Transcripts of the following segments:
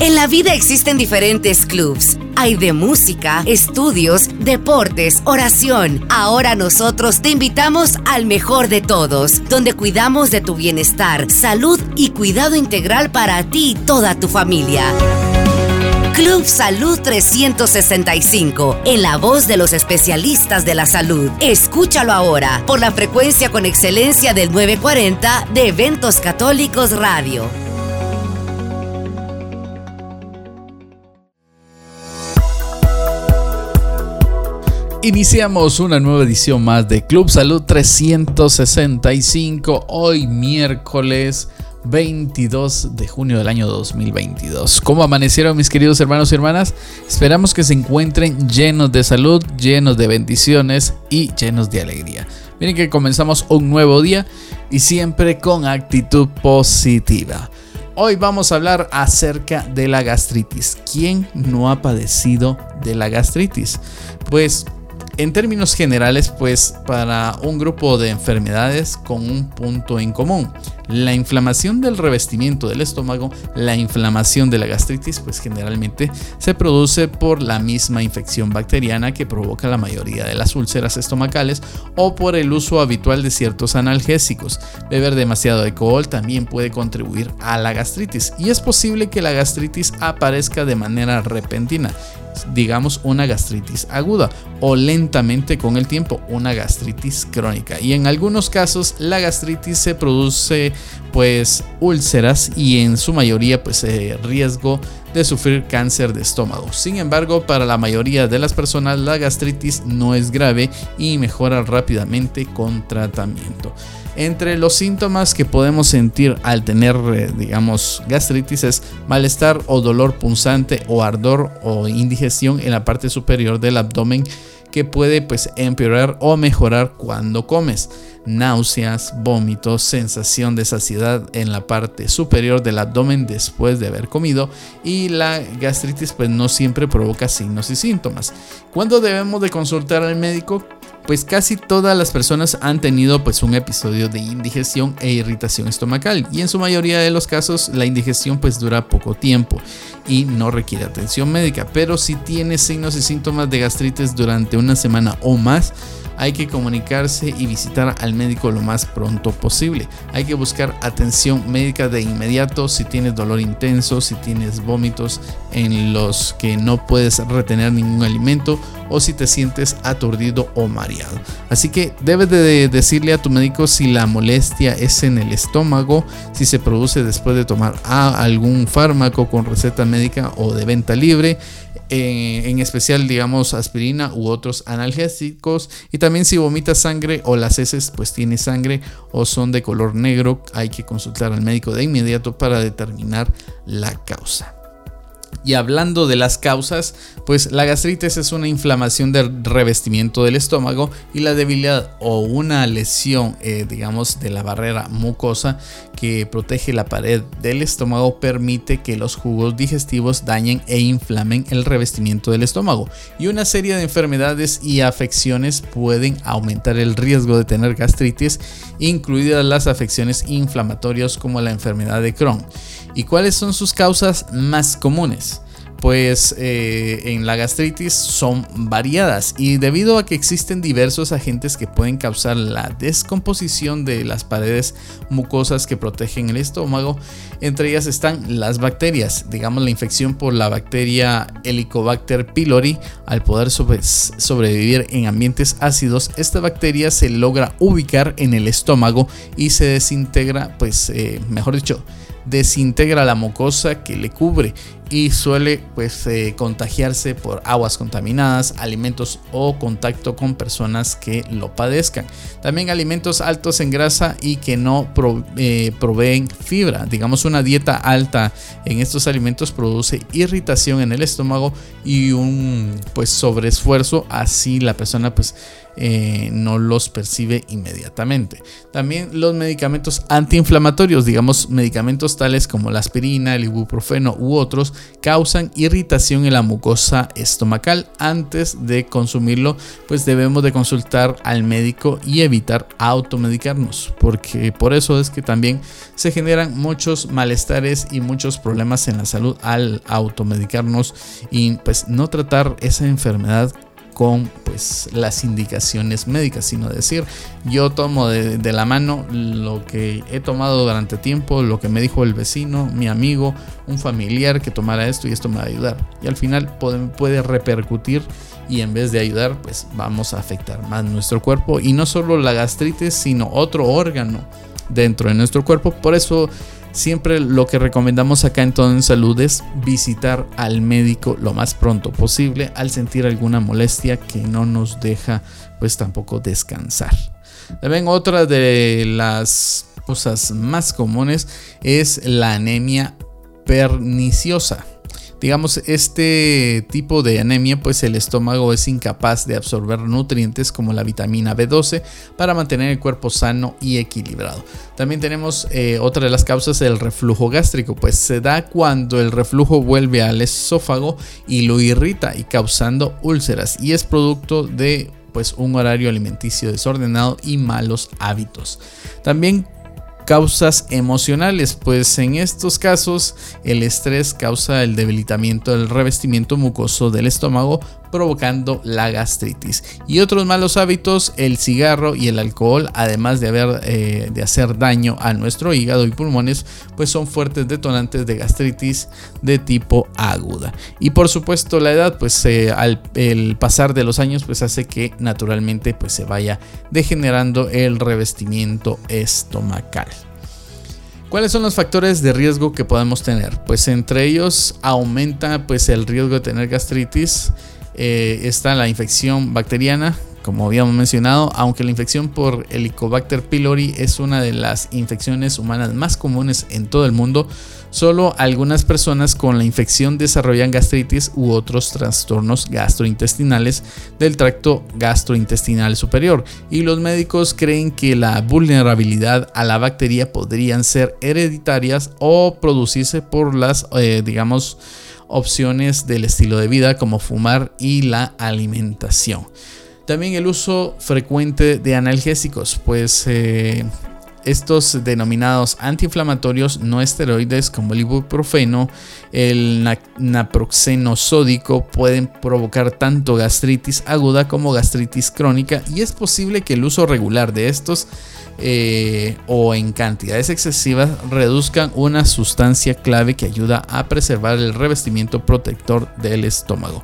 En la vida existen diferentes clubs. Hay de música, estudios, deportes, oración. Ahora nosotros te invitamos al mejor de todos, donde cuidamos de tu bienestar, salud y cuidado integral para ti y toda tu familia. Club Salud 365, en la voz de los especialistas de la salud. Escúchalo ahora por la frecuencia con excelencia del 940 de Eventos Católicos Radio. Iniciamos una nueva edición más de Club Salud 365, hoy miércoles 22 de junio del año 2022. ¿Cómo amanecieron mis queridos hermanos y hermanas? Esperamos que se encuentren llenos de salud, llenos de bendiciones y llenos de alegría. Miren que comenzamos un nuevo día y siempre con actitud positiva. Hoy vamos a hablar acerca de la gastritis. ¿Quién no ha padecido de la gastritis? Pues en términos generales, pues para un grupo de enfermedades con un punto en común. La inflamación del revestimiento del estómago, la inflamación de la gastritis, pues generalmente se produce por la misma infección bacteriana que provoca la mayoría de las úlceras estomacales o por el uso habitual de ciertos analgésicos. Beber demasiado alcohol también puede contribuir a la gastritis y es posible que la gastritis aparezca de manera repentina digamos una gastritis aguda o lentamente con el tiempo una gastritis crónica y en algunos casos la gastritis se produce pues úlceras y en su mayoría pues eh, riesgo de sufrir cáncer de estómago. Sin embargo, para la mayoría de las personas la gastritis no es grave y mejora rápidamente con tratamiento. Entre los síntomas que podemos sentir al tener, eh, digamos, gastritis es malestar o dolor punzante o ardor o indigestión en la parte superior del abdomen que puede pues empeorar o mejorar cuando comes. Náuseas, vómitos, sensación de saciedad en la parte superior del abdomen después de haber comido y la gastritis pues no siempre provoca signos y síntomas. ¿Cuándo debemos de consultar al médico? Pues casi todas las personas han tenido pues un episodio de indigestión e irritación estomacal. Y en su mayoría de los casos la indigestión pues dura poco tiempo y no requiere atención médica, pero si tiene signos y síntomas de gastritis durante una semana o más, hay que comunicarse y visitar al médico lo más pronto posible. Hay que buscar atención médica de inmediato si tienes dolor intenso, si tienes vómitos en los que no puedes retener ningún alimento o si te sientes aturdido o mareado. Así que debes de decirle a tu médico si la molestia es en el estómago, si se produce después de tomar algún fármaco con receta médica o de venta libre, en especial digamos aspirina u otros analgésicos y también si vomita sangre o las heces pues tiene sangre o son de color negro hay que consultar al médico de inmediato para determinar la causa. Y hablando de las causas, pues la gastritis es una inflamación del revestimiento del estómago y la debilidad o una lesión, eh, digamos, de la barrera mucosa que protege la pared del estómago permite que los jugos digestivos dañen e inflamen el revestimiento del estómago. Y una serie de enfermedades y afecciones pueden aumentar el riesgo de tener gastritis, incluidas las afecciones inflamatorias como la enfermedad de Crohn. ¿Y cuáles son sus causas más comunes? pues eh, en la gastritis son variadas y debido a que existen diversos agentes que pueden causar la descomposición de las paredes mucosas que protegen el estómago, entre ellas están las bacterias, digamos la infección por la bacteria Helicobacter pylori, al poder sobrevivir en ambientes ácidos, esta bacteria se logra ubicar en el estómago y se desintegra, pues eh, mejor dicho, desintegra la mucosa que le cubre y suele pues eh, contagiarse por aguas contaminadas, alimentos o contacto con personas que lo padezcan. También alimentos altos en grasa y que no eh, proveen fibra. Digamos una dieta alta en estos alimentos produce irritación en el estómago y un pues sobreesfuerzo, así la persona pues eh, no los percibe inmediatamente. También los medicamentos antiinflamatorios, digamos medicamentos tales como la aspirina, el ibuprofeno u otros, causan irritación en la mucosa estomacal. Antes de consumirlo, pues debemos de consultar al médico y evitar automedicarnos, porque por eso es que también se generan muchos malestares y muchos problemas en la salud al automedicarnos y pues no tratar esa enfermedad con pues las indicaciones médicas, sino decir yo tomo de, la mano lo que he tomado durante tiempo, lo que me dijo el vecino, mi amigo, un familiar que tomara esto y esto me va a ayudar. Y al final puede, puede repercutir y en vez de ayudar pues vamos a afectar más nuestro cuerpo y no solo la gastritis sino otro órgano dentro de nuestro cuerpo. Por eso Siempre lo que recomendamos acá en Todo en Salud es visitar al médico lo más pronto posible al sentir alguna molestia que no nos deja pues tampoco descansar. También otra de las cosas más comunes es la anemia perniciosa. Digamos, este tipo de anemia, pues el estómago es incapaz de absorber nutrientes como la vitamina B12 para mantener el cuerpo sano y equilibrado. También tenemos eh, otra de las causas, el reflujo gástrico, pues se da cuando el reflujo vuelve al esófago y lo irrita y causando úlceras y es producto de pues un horario alimenticio desordenado y malos hábitos. También causas emocionales, pues en estos casos el estrés causa el debilitamiento del revestimiento mucoso del estómago, provocando la gastritis. Y otros malos hábitos, el cigarro y el alcohol, además de, haber, eh, de hacer daño a nuestro hígado y pulmones, pues son fuertes detonantes de gastritis de tipo aguda. Y por supuesto la edad, pues eh, al pasar de los años, pues hace que naturalmente pues se vaya degenerando el revestimiento estomacal. ¿Cuáles son los factores de riesgo que podemos tener? Pues entre ellos aumenta pues el riesgo de tener gastritis, eh, está la infección bacteriana, como habíamos mencionado, aunque la infección por Helicobacter pylori es una de las infecciones humanas más comunes en todo el mundo, solo algunas personas con la infección desarrollan gastritis u otros trastornos gastrointestinales del tracto gastrointestinal superior y los médicos creen que la vulnerabilidad a la bacteria podrían ser hereditarias o producirse por las, eh, digamos, opciones del estilo de vida como fumar y la alimentación. También el uso frecuente de analgésicos, pues eh, estos denominados antiinflamatorios no esteroides como el ibuprofeno, el naproxeno sódico pueden provocar tanto gastritis aguda como gastritis crónica y es posible que el uso regular de estos eh, o en cantidades excesivas reduzcan una sustancia clave que ayuda a preservar el revestimiento protector del estómago.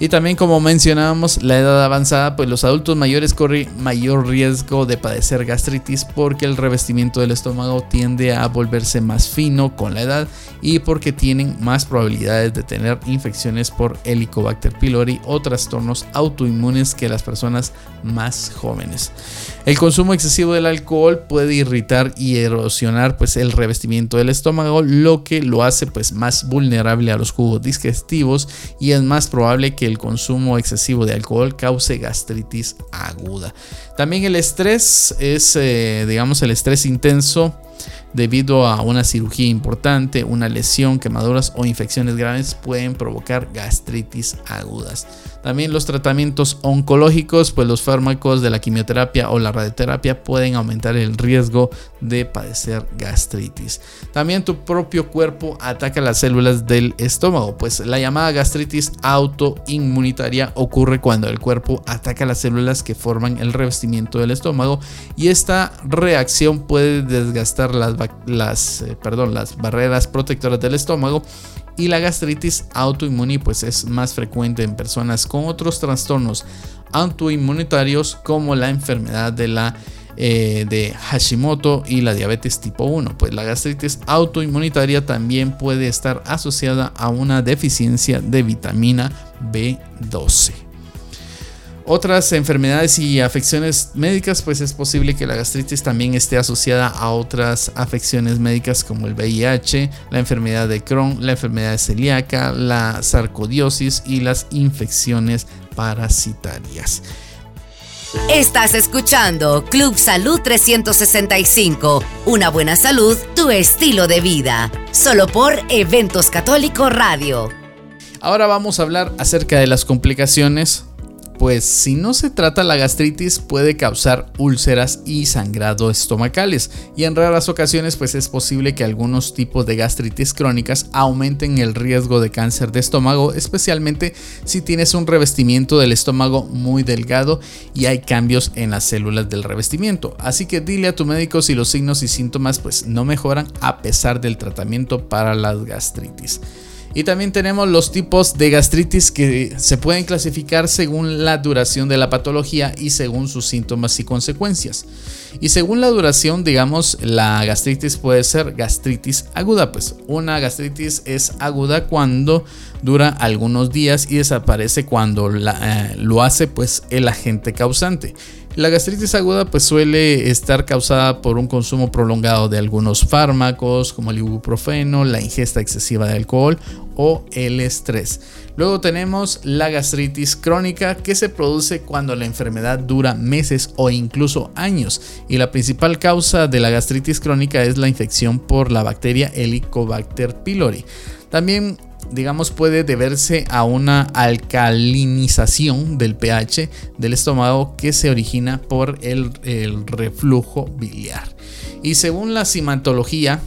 Y también como mencionábamos, la edad avanzada, pues los adultos mayores corren mayor riesgo de padecer gastritis porque el revestimiento del estómago tiende a volverse más fino con la edad y porque tienen más probabilidades de tener infecciones por Helicobacter pylori o trastornos autoinmunes que las personas más jóvenes. El consumo excesivo del alcohol puede irritar y erosionar pues el revestimiento del estómago, lo que lo hace pues más vulnerable a los jugos digestivos y es más probable que el consumo excesivo de alcohol cause gastritis aguda. También el estrés es, eh, digamos, el estrés intenso debido a una cirugía importante, una lesión, quemaduras o infecciones graves pueden provocar gastritis agudas. También los tratamientos oncológicos, pues los fármacos de la quimioterapia o la radioterapia pueden aumentar el riesgo de padecer gastritis. También tu propio cuerpo ataca las células del estómago, pues la llamada gastritis autoinmunitaria ocurre cuando el cuerpo ataca las células que forman el revestimiento del estómago y esta reacción puede desgastar las, las, eh, perdón, las barreras protectoras del estómago y la gastritis autoinmune pues es más frecuente en personas con otros trastornos autoinmunitarios como la enfermedad de la eh, de Hashimoto y la diabetes tipo 1. Pues la gastritis autoinmunitaria también puede estar asociada a una deficiencia de vitamina B12 otras enfermedades y afecciones médicas, pues es posible que la gastritis también esté asociada a otras afecciones médicas como el VIH, la enfermedad de Crohn, la enfermedad celíaca, la sarcodiosis y las infecciones parasitarias. Estás escuchando Club Salud 365, una buena salud, tu estilo de vida, solo por Eventos Católico Radio. Ahora vamos a hablar acerca de las complicaciones pues si no se trata la gastritis puede causar úlceras y sangrado estomacales y en raras ocasiones pues es posible que algunos tipos de gastritis crónicas aumenten el riesgo de cáncer de estómago, especialmente si tienes un revestimiento del estómago muy delgado y hay cambios en las células del revestimiento. Así que dile a tu médico si los signos y síntomas pues no mejoran a pesar del tratamiento para las gastritis. Y también tenemos los tipos de gastritis que se pueden clasificar según la duración de la patología y según sus síntomas y consecuencias. Y según la duración, digamos, la gastritis puede ser gastritis aguda. Pues una gastritis es aguda cuando dura algunos días y desaparece cuando eh, lo hace pues el agente causante. La gastritis aguda pues suele estar causada por un consumo prolongado de algunos fármacos como el ibuprofeno, la ingesta excesiva de alcohol o el estrés. Luego tenemos la gastritis crónica que se produce cuando la enfermedad dura meses o incluso años y la principal causa de la gastritis crónica es la infección por la bacteria Helicobacter pylori. También digamos, puede deberse a una alcalinización del pH del estómago que se origina por el, reflujo biliar. Y según la simatología,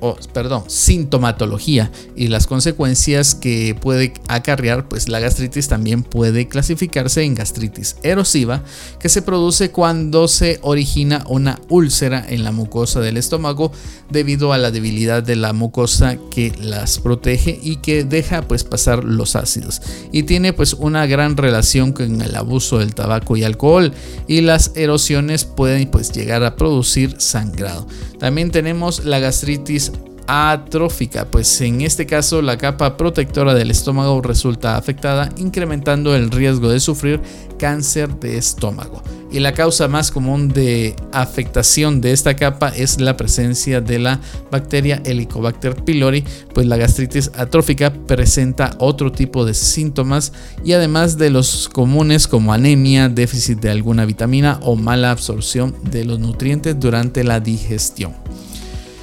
o perdón, sintomatología y las consecuencias que puede acarrear, pues la gastritis también puede clasificarse en gastritis erosiva, que se produce cuando se origina una úlcera en la mucosa del estómago debido a la debilidad de la mucosa que las protege y que deja pues pasar los ácidos y tiene pues una gran relación con el abuso del tabaco y alcohol y las erosiones pueden pues llegar a producir sangrado. También tenemos la gastritis atrófica, pues en este caso la capa protectora del estómago resulta afectada, incrementando el riesgo de sufrir cáncer de estómago. Y la causa más común de afectación de esta capa es la presencia de la bacteria Helicobacter pylori, pues la gastritis atrófica presenta otro tipo de síntomas y además de los comunes como anemia, déficit de alguna vitamina o mala absorción de los nutrientes durante la digestión.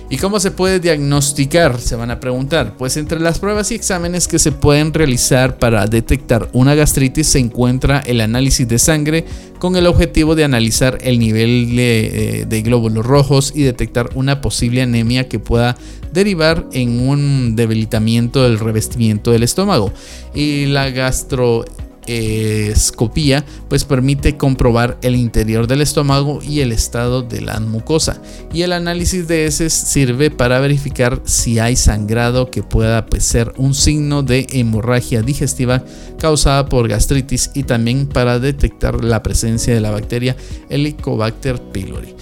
¿Y cómo se puede diagnosticar? Se van a preguntar. Pues entre las pruebas y exámenes que se pueden realizar para detectar una gastritis se encuentra el análisis de sangre con el objetivo de analizar el nivel de, eh, glóbulos rojos y detectar una posible anemia que pueda derivar en un debilitamiento del revestimiento del estómago. Y la gastro escopía pues permite comprobar el interior del estómago y el estado de la mucosa y el análisis de heces sirve para verificar si hay sangrado que pueda pues, ser un signo de hemorragia digestiva causada por gastritis y también para detectar la presencia de la bacteria Helicobacter pylori.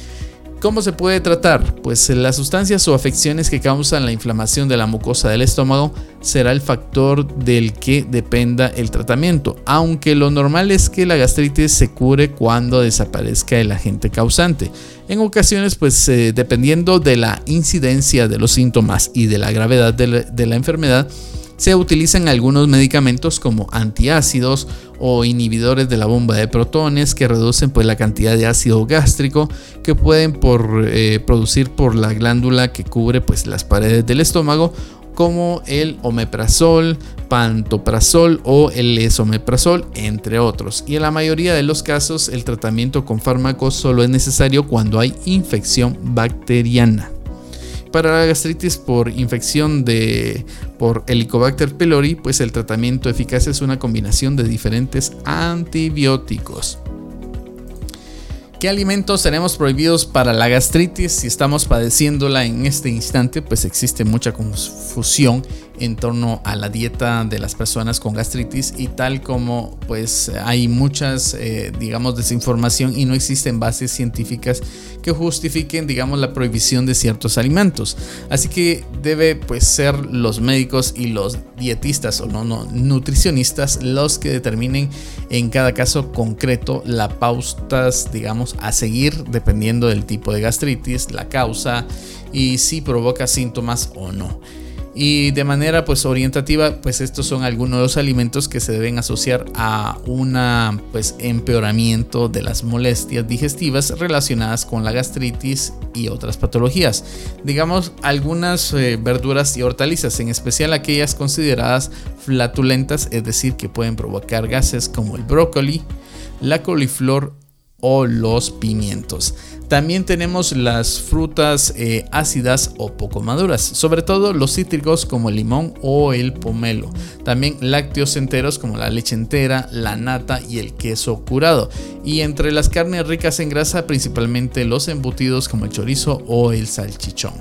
¿Cómo se puede tratar? Pues las sustancias o afecciones que causan la inflamación de la mucosa del estómago será el factor del que dependa el tratamiento, aunque lo normal es que la gastritis se cure cuando desaparezca el agente causante. En ocasiones, pues eh, dependiendo de la incidencia de los síntomas y de la gravedad de la enfermedad, se utilizan algunos medicamentos como antiácidos o inhibidores de la bomba de protones que reducen pues, la cantidad de ácido gástrico que pueden por, eh, producir por la glándula que cubre pues, las paredes del estómago como el omeprazol, pantoprazol o el esomeprazol, entre otros. Y en la mayoría de los casos el tratamiento con fármacos solo es necesario cuando hay infección bacteriana para la gastritis por infección de por Helicobacter pylori, pues el tratamiento eficaz es una combinación de diferentes antibióticos. ¿Qué alimentos tenemos prohibidos para la gastritis si estamos padeciéndola en este instante? Pues existe mucha confusión en torno a la dieta de las personas con gastritis y tal como pues hay muchas eh, digamos desinformación y no existen bases científicas que justifiquen digamos la prohibición de ciertos alimentos así que debe pues ser los médicos y los dietistas o no, no nutricionistas los que determinen en cada caso concreto las pautas digamos a seguir dependiendo del tipo de gastritis la causa y si provoca síntomas o no Y de manera pues orientativa, pues estos son algunos de los alimentos que se deben asociar a un pues empeoramiento de las molestias digestivas relacionadas con la gastritis y otras patologías. Digamos algunas eh, verduras y hortalizas, en especial aquellas consideradas flatulentas, es decir, que pueden provocar gases como el brócoli, la coliflor o los pimientos. También tenemos las frutas eh, ácidas o poco maduras, sobre todo los cítricos como el limón o el pomelo. También lácteos enteros como la leche entera, la nata y el queso curado. Y entre las carnes ricas en grasa, principalmente los embutidos como el chorizo o el salchichón.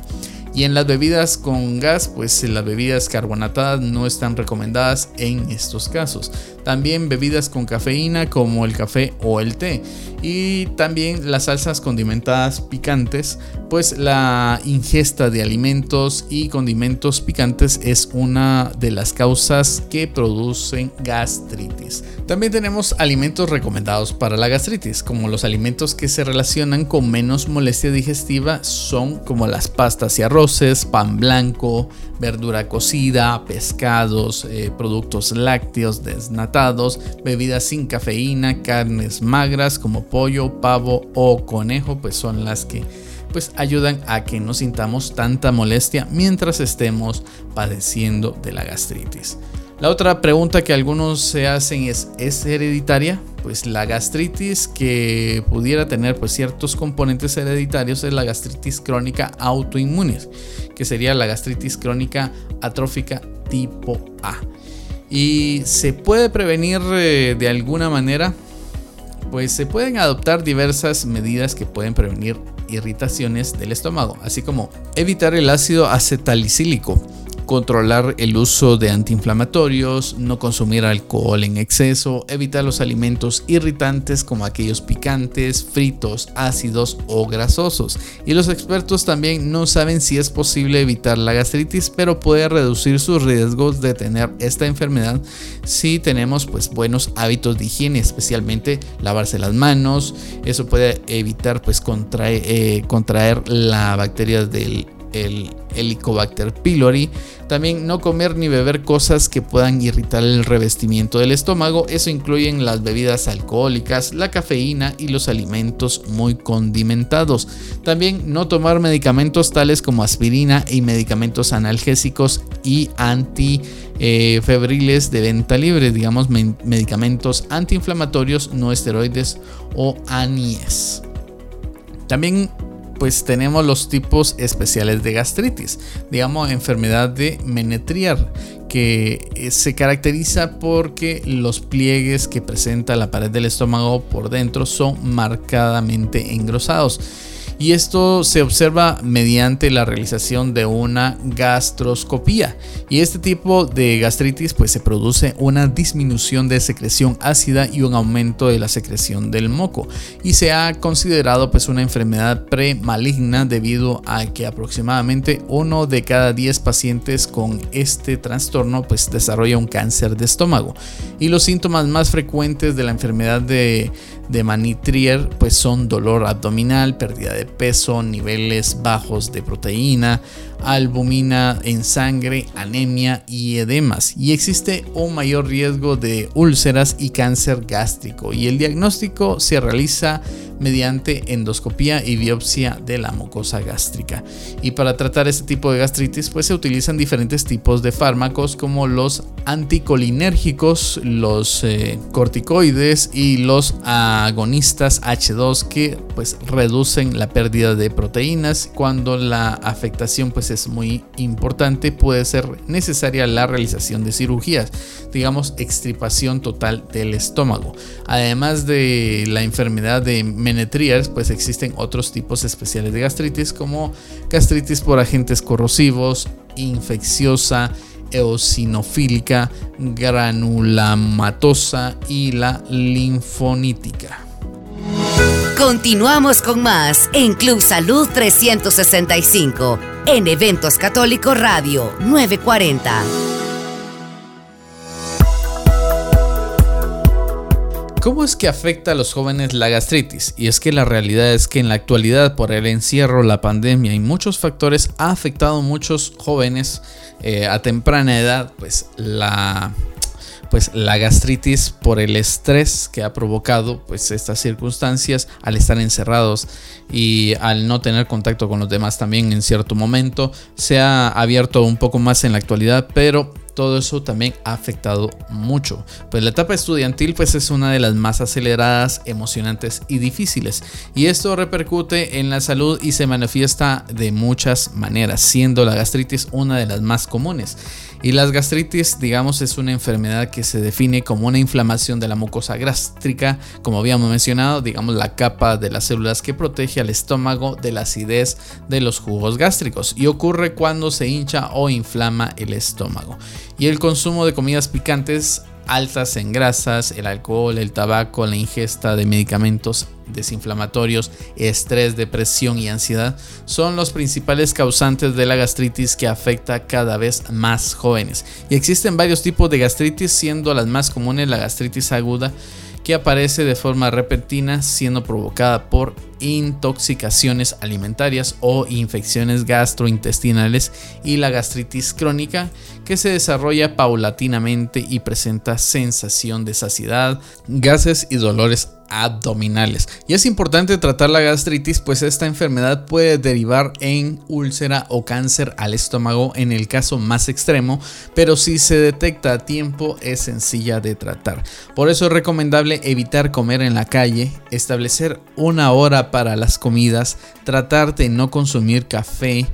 Y en las bebidas con gas, pues las bebidas carbonatadas no están recomendadas en estos casos. También bebidas con cafeína como el café o el té. Y también las salsas condimentadas picantes, pues la ingesta de alimentos y condimentos picantes es una de las causas que producen gastritis. También tenemos alimentos recomendados para la gastritis, como los alimentos que se relacionan con menos molestia digestiva son como las pastas y arroces, pan blanco, verdura cocida, pescados, eh, productos lácteos desnatados, bebidas sin cafeína, carnes magras como pollo, pavo o conejo, pues son las que pues ayudan a que no sintamos tanta molestia mientras estemos padeciendo de la gastritis. La otra pregunta que algunos se hacen es, ¿es hereditaria? Pues la gastritis que pudiera tener pues ciertos componentes hereditarios es la gastritis crónica autoinmune, que sería la gastritis crónica atrófica tipo A. Y se puede prevenir eh, de alguna manera, pues se pueden adoptar diversas medidas que pueden prevenir irritaciones del estómago, así como evitar el ácido acetalicílico controlar el uso de antiinflamatorios, no consumir alcohol en exceso, evitar los alimentos irritantes como aquellos picantes, fritos, ácidos o grasosos. Y los expertos también no saben si es posible evitar la gastritis, pero puede reducir sus riesgos de tener esta enfermedad si tenemos pues buenos hábitos de higiene, especialmente lavarse las manos. Eso puede evitar pues eh, contraer la bacteria del el Helicobacter pylori. También no comer ni beber cosas que puedan irritar el revestimiento del estómago. Eso incluyen las bebidas alcohólicas, la cafeína y los alimentos muy condimentados. También no tomar medicamentos tales como aspirina y medicamentos analgésicos y antifebriles de venta libre, digamos medicamentos antiinflamatorios no esteroides o ANIES. También pues tenemos los tipos especiales de gastritis, digamos enfermedad de Menetrier, que eh, se caracteriza porque los pliegues que presenta la pared del estómago por dentro son marcadamente engrosados y esto se observa mediante la realización de una gastroscopía. Y este tipo de gastritis pues se produce una disminución de secreción ácida y un aumento de la secreción del moco y se ha considerado pues una enfermedad premaligna debido a que aproximadamente uno de cada 10 pacientes con este trastorno pues desarrolla un cáncer de estómago. Y los síntomas más frecuentes de la enfermedad de de Manitrier pues son dolor abdominal, pérdida de peso, niveles bajos de proteína, albumina en sangre, anemia y edemas. Y existe un mayor riesgo de úlceras y cáncer gástrico. Y el diagnóstico se realiza mediante endoscopía y biopsia de la mucosa gástrica. Y para tratar este tipo de gastritis, pues se utilizan diferentes tipos de fármacos como los anticolinérgicos, los eh, corticoides y los agonistas H2 que pues reducen la pérdida de proteínas cuando la afectación pues es muy importante puede ser necesaria la realización de cirugías digamos extirpación total del estómago además de la enfermedad de Menetrier pues existen otros tipos especiales de gastritis como gastritis por agentes corrosivos infecciosa eosinofílica, granulamatosa y la linfonítica. Continuamos con más en Club Salud 365, en Eventos Católicos Radio 940. ¿Cómo es que afecta a los jóvenes la gastritis? Y es que la realidad es que en la actualidad por el encierro, la pandemia y muchos factores ha afectado a muchos jóvenes eh, a temprana edad, pues la pues la gastritis por el estrés que ha provocado pues estas circunstancias al estar encerrados y al no tener contacto con los demás también en cierto momento se ha abierto un poco más en la actualidad pero todo eso también ha afectado mucho. Pues la etapa estudiantil pues es una de las más aceleradas, emocionantes y difíciles. Y esto repercute en la salud y se manifiesta de muchas maneras, siendo la gastritis una de las más comunes. Y las gastritis, digamos, es una enfermedad que se define como una inflamación de la mucosa gástrica, como habíamos mencionado, digamos, la capa de las células que protege al estómago de la acidez de los jugos gástricos. Y ocurre cuando se hincha o inflama el estómago. Y el consumo de comidas picantes altas en grasas, el alcohol, el tabaco, la ingesta de medicamentos desinflamatorios, estrés, depresión y ansiedad son los principales causantes de la gastritis que afecta cada vez más jóvenes. Y existen varios tipos de gastritis, siendo las más comunes la gastritis aguda, que aparece de forma repentina siendo provocada por intoxicaciones alimentarias o infecciones gastrointestinales y la gastritis crónica que se desarrolla paulatinamente y presenta sensación de saciedad, gases y dolores abdominales. Y es importante tratar la gastritis, pues esta enfermedad puede derivar en úlcera o cáncer al estómago en el caso más extremo, pero si se detecta a tiempo es sencilla de tratar. Por eso es recomendable evitar comer en la calle, establecer una hora para las comidas, tratar de no consumir café,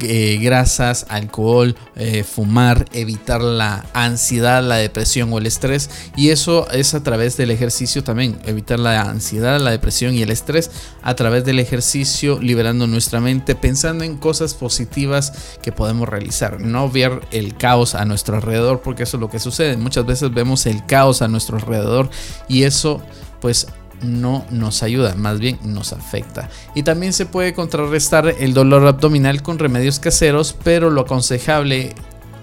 eh, grasas, alcohol, eh, fumar, evitar la ansiedad, la depresión o el estrés y eso es a través del ejercicio también, evitar la ansiedad, la depresión y el estrés a través del ejercicio, liberando nuestra mente, pensando en cosas positivas que podemos realizar, no ver el caos a nuestro alrededor, porque eso es lo que sucede. Muchas veces vemos el caos a nuestro alrededor y eso pues no nos ayuda, más bien nos afecta. Y también se puede contrarrestar el dolor abdominal con remedios caseros, pero lo aconsejable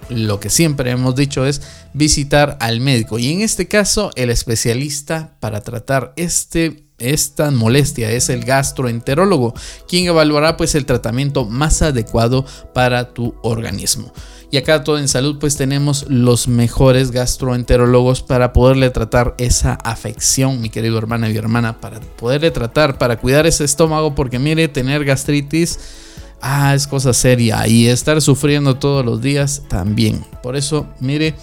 lo que siempre hemos dicho es visitar al médico y en este caso el especialista para tratar este esta molestia es el gastroenterólogo, quien evaluará pues el tratamiento más adecuado para tu organismo. Y acá todo en salud pues tenemos los mejores gastroenterólogos para poderle tratar esa afección, mi querido hermana y hermana, para poderle tratar, para cuidar ese estómago, porque mire, tener gastritis ah, es cosa seria. Y estar sufriendo todos los días también. Por eso, mire,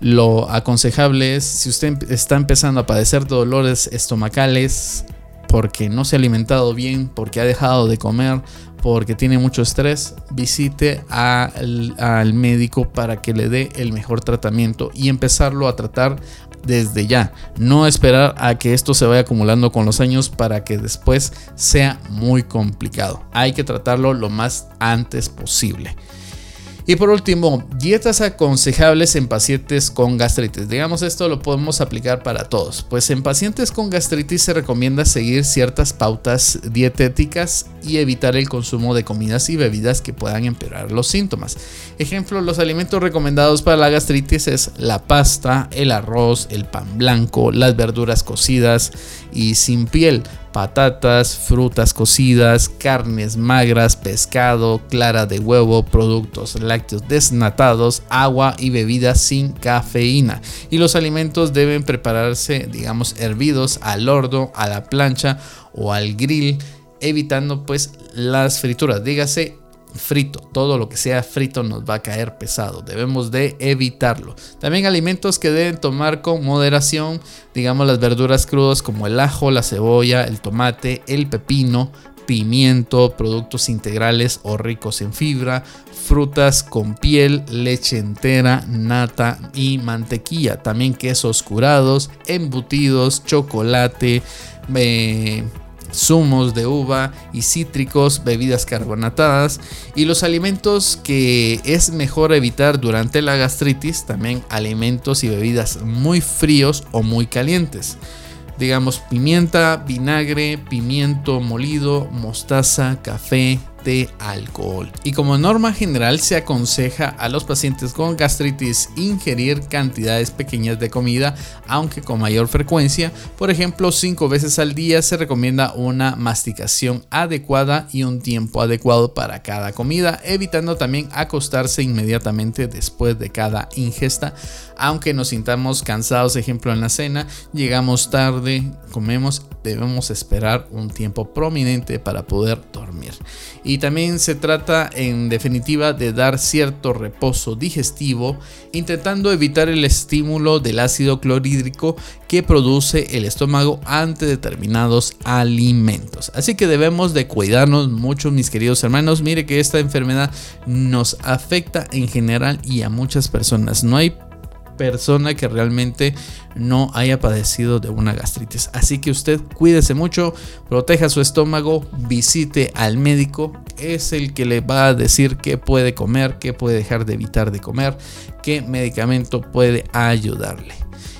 lo aconsejable es, si usted está empezando a padecer dolores estomacales, porque no se ha alimentado bien, porque ha dejado de comer, porque tiene mucho estrés, visite al, al, médico para que le dé el mejor tratamiento y empezarlo a tratar desde ya. No esperar a que esto se vaya acumulando con los años para que después sea muy complicado. Hay que tratarlo lo más antes posible. Y por último, dietas aconsejables en pacientes con gastritis. Digamos, esto lo podemos aplicar para todos. Pues en pacientes con gastritis se recomienda seguir ciertas pautas dietéticas y evitar el consumo de comidas y bebidas que puedan empeorar los síntomas. Ejemplo, los alimentos recomendados para la gastritis es la pasta, el arroz, el pan blanco, las verduras cocidas y sin piel patatas, frutas cocidas, carnes magras, pescado, clara de huevo, productos lácteos desnatados, agua y bebidas sin cafeína. Y los alimentos deben prepararse, digamos, hervidos al horno, a la plancha o al grill, evitando pues las frituras. Dígase frito. Todo lo que sea frito nos va a caer pesado. Debemos de evitarlo. También alimentos que deben tomar con moderación, digamos las verduras crudas como el ajo, la cebolla, el tomate, el pepino, pimiento, productos integrales o ricos en fibra, frutas con piel, leche entera, nata y mantequilla. También quesos curados, embutidos, chocolate, eh, zumos de uva y cítricos, bebidas carbonatadas y los alimentos que es mejor evitar durante la gastritis, también alimentos y bebidas muy fríos o muy calientes. Digamos pimienta, vinagre, pimiento molido, mostaza, café, alcohol. Y como norma general se aconseja a los pacientes con gastritis ingerir cantidades pequeñas de comida, aunque con mayor frecuencia. Por ejemplo, cinco veces al día se recomienda una masticación adecuada y un tiempo adecuado para cada comida, evitando también acostarse inmediatamente después de cada ingesta, aunque nos sintamos cansados, ejemplo en la cena, llegamos tarde, comemos, debemos esperar un tiempo prominente para poder dormir. Y también se trata en definitiva de dar cierto reposo digestivo, intentando evitar el estímulo del ácido clorhídrico que produce el estómago ante determinados alimentos. Así que debemos de cuidarnos mucho, mis queridos hermanos. Mire que esta enfermedad nos afecta en general y a muchas personas. No hay persona que realmente no haya padecido de una gastritis. Así que usted cuídese mucho, proteja su estómago, visite al médico, es el que le va a decir qué puede comer, qué puede dejar de evitar de comer, qué medicamento puede ayudarle.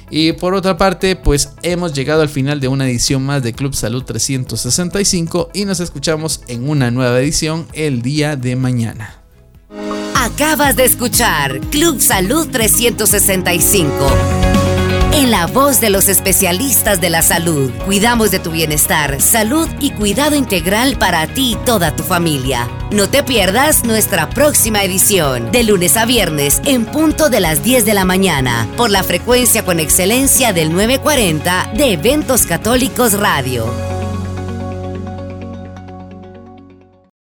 Y por otra parte, pues hemos llegado al final de una edición más de Club Salud 365 y nos escuchamos en una nueva edición el día de mañana. Acabas de escuchar Club Salud 365. En la voz de los especialistas de la salud, cuidamos de tu bienestar, salud y cuidado integral para ti y toda tu familia. No te pierdas nuestra próxima edición, de lunes a viernes, en punto de las 10 de la mañana, por la frecuencia con excelencia del 940 de Eventos Católicos Radio.